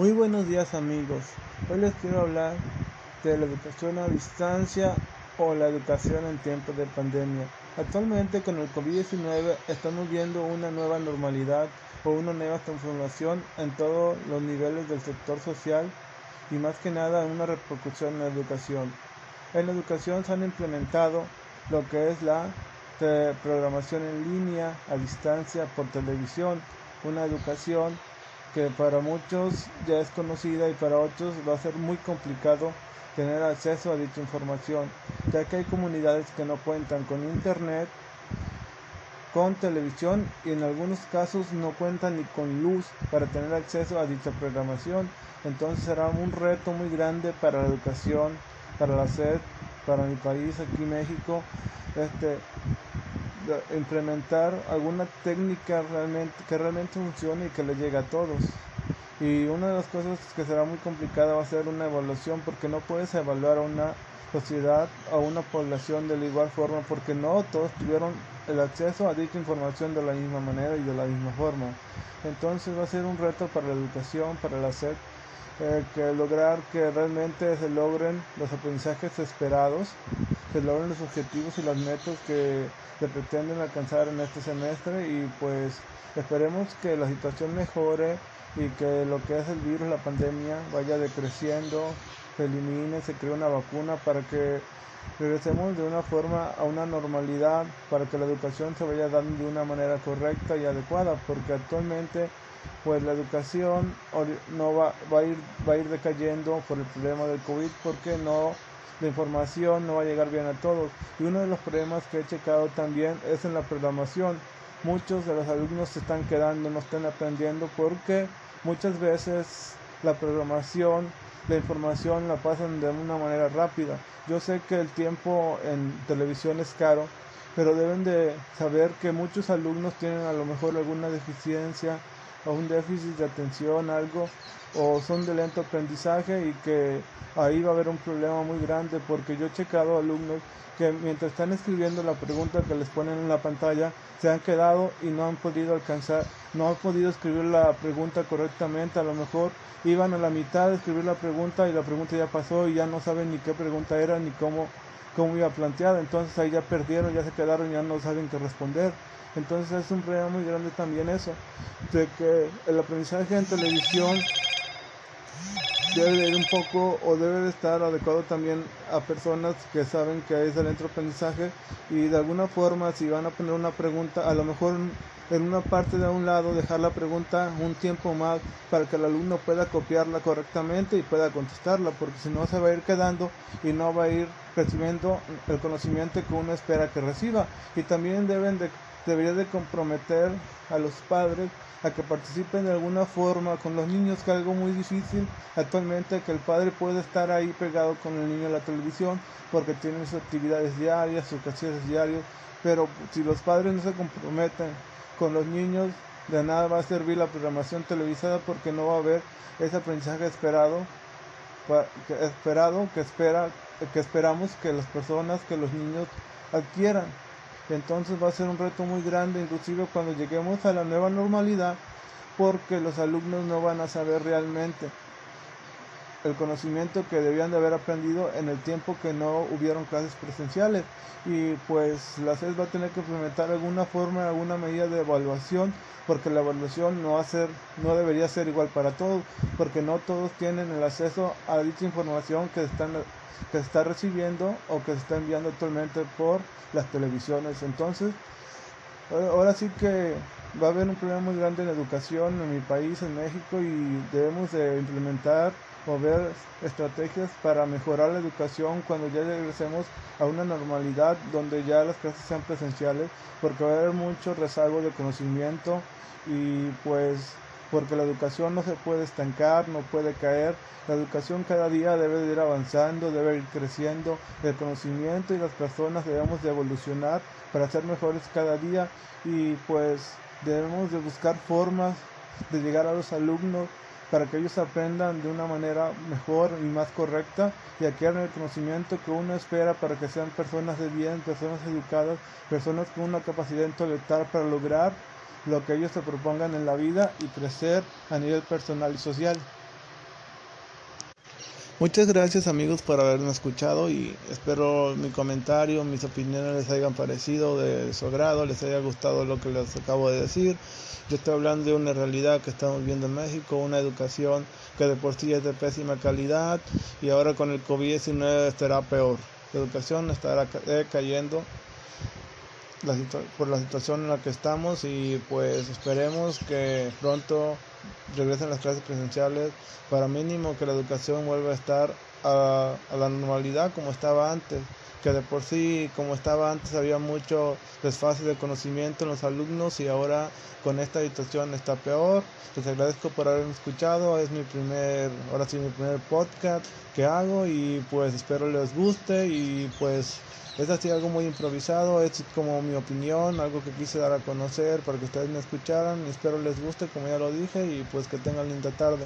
Muy buenos días amigos. Hoy les quiero hablar de la educación a distancia o la educación en tiempos de pandemia. Actualmente con el COVID-19 estamos viendo una nueva normalidad o una nueva transformación en todos los niveles del sector social y más que nada una repercusión en la educación. En la educación se han implementado lo que es la programación en línea, a distancia, por televisión, una educación que para muchos ya es conocida y para otros va a ser muy complicado tener acceso a dicha información, ya que hay comunidades que no cuentan con internet, con televisión y en algunos casos no cuentan ni con luz para tener acceso a dicha programación. Entonces será un reto muy grande para la educación, para la SED, para mi país, aquí México, este, implementar alguna técnica realmente que realmente funcione y que le llegue a todos. Y una de las cosas que será muy complicada va a ser una evaluación porque no puedes evaluar a una sociedad, a una población de la igual forma porque no todos tuvieron el acceso a dicha información de la misma manera y de la misma forma. Entonces va a ser un reto para la educación, para la SED, eh, que lograr que realmente se logren los aprendizajes esperados, se logren los objetivos y las metas que se pretenden alcanzar en este semestre. Y pues esperemos que la situación mejore y que lo que es el virus, la pandemia, vaya decreciendo, se elimine, se cree una vacuna para que regresemos de una forma a una normalidad, para que la educación se vaya dando de una manera correcta y adecuada, porque actualmente pues la educación no va, va, a ir, va a ir decayendo por el problema del COVID porque no la información no va a llegar bien a todos. Y uno de los problemas que he checado también es en la programación. Muchos de los alumnos se están quedando, no están aprendiendo porque muchas veces la programación, la información la pasan de una manera rápida. Yo sé que el tiempo en televisión es caro, pero deben de saber que muchos alumnos tienen a lo mejor alguna deficiencia o un déficit de atención, algo, o son de lento aprendizaje y que ahí va a haber un problema muy grande porque yo he checado alumnos que mientras están escribiendo la pregunta que les ponen en la pantalla se han quedado y no han podido alcanzar, no han podido escribir la pregunta correctamente, a lo mejor iban a la mitad de escribir la pregunta y la pregunta ya pasó y ya no saben ni qué pregunta era ni cómo, cómo iba planteada, entonces ahí ya perdieron, ya se quedaron, ya no saben qué responder. Entonces es un problema muy grande también eso, de que el aprendizaje en televisión debe de ir un poco o debe de estar adecuado también a personas que saben que hay excelente aprendizaje y de alguna forma si van a poner una pregunta, a lo mejor en una parte de un lado dejar la pregunta un tiempo más para que el alumno pueda copiarla correctamente y pueda contestarla, porque si no se va a ir quedando y no va a ir recibiendo el conocimiento que uno espera que reciba. Y también deben de debería de comprometer a los padres a que participen de alguna forma con los niños, que es algo muy difícil actualmente, que el padre puede estar ahí pegado con el niño en la televisión porque tienen sus actividades diarias, sus casillas diarios, pero si los padres no se comprometen con los niños, de nada va a servir la programación televisada porque no va a haber ese aprendizaje esperado, esperado que, espera, que esperamos que las personas, que los niños adquieran. Entonces va a ser un reto muy grande, inclusive cuando lleguemos a la nueva normalidad, porque los alumnos no van a saber realmente el conocimiento que debían de haber aprendido en el tiempo que no hubieron clases presenciales y pues la CES va a tener que implementar alguna forma, alguna medida de evaluación porque la evaluación no va a ser, no debería ser igual para todos porque no todos tienen el acceso a dicha información que están que se está recibiendo o que se está enviando actualmente por las televisiones. Entonces, ahora sí que va a haber un problema muy grande en la educación en mi país, en México, y debemos de implementar o ver estrategias para mejorar la educación cuando ya regresemos a una normalidad donde ya las clases sean presenciales, porque va a haber mucho rezago de conocimiento y pues porque la educación no se puede estancar, no puede caer. La educación cada día debe de ir avanzando, debe ir creciendo. El conocimiento y las personas debemos de evolucionar para ser mejores cada día y pues debemos de buscar formas de llegar a los alumnos para que ellos aprendan de una manera mejor y más correcta y adquieran el conocimiento que uno espera para que sean personas de bien, personas educadas, personas con una capacidad intelectual para lograr lo que ellos se propongan en la vida y crecer a nivel personal y social. Muchas gracias amigos por haberme escuchado y espero mi comentario, mis opiniones les hayan parecido de su agrado, les haya gustado lo que les acabo de decir. Yo estoy hablando de una realidad que estamos viendo en México, una educación que de por sí es de pésima calidad y ahora con el COVID-19 estará peor. La educación estará cayendo por la situación en la que estamos y pues esperemos que pronto regresen las clases presenciales. Para mínimo que la educación vuelva a estar a, la normalidad como estaba antes que de por sí como estaba antes había mucho desfase de conocimiento en los alumnos y ahora con esta situación está peor les agradezco por haberme escuchado es mi primer ahora sí mi primer podcast que hago y pues espero les guste y pues es así algo muy improvisado, es como mi opinión, algo que quise dar a conocer para que ustedes me escucharan. Espero les guste, como ya lo dije, y pues que tengan linda tarde.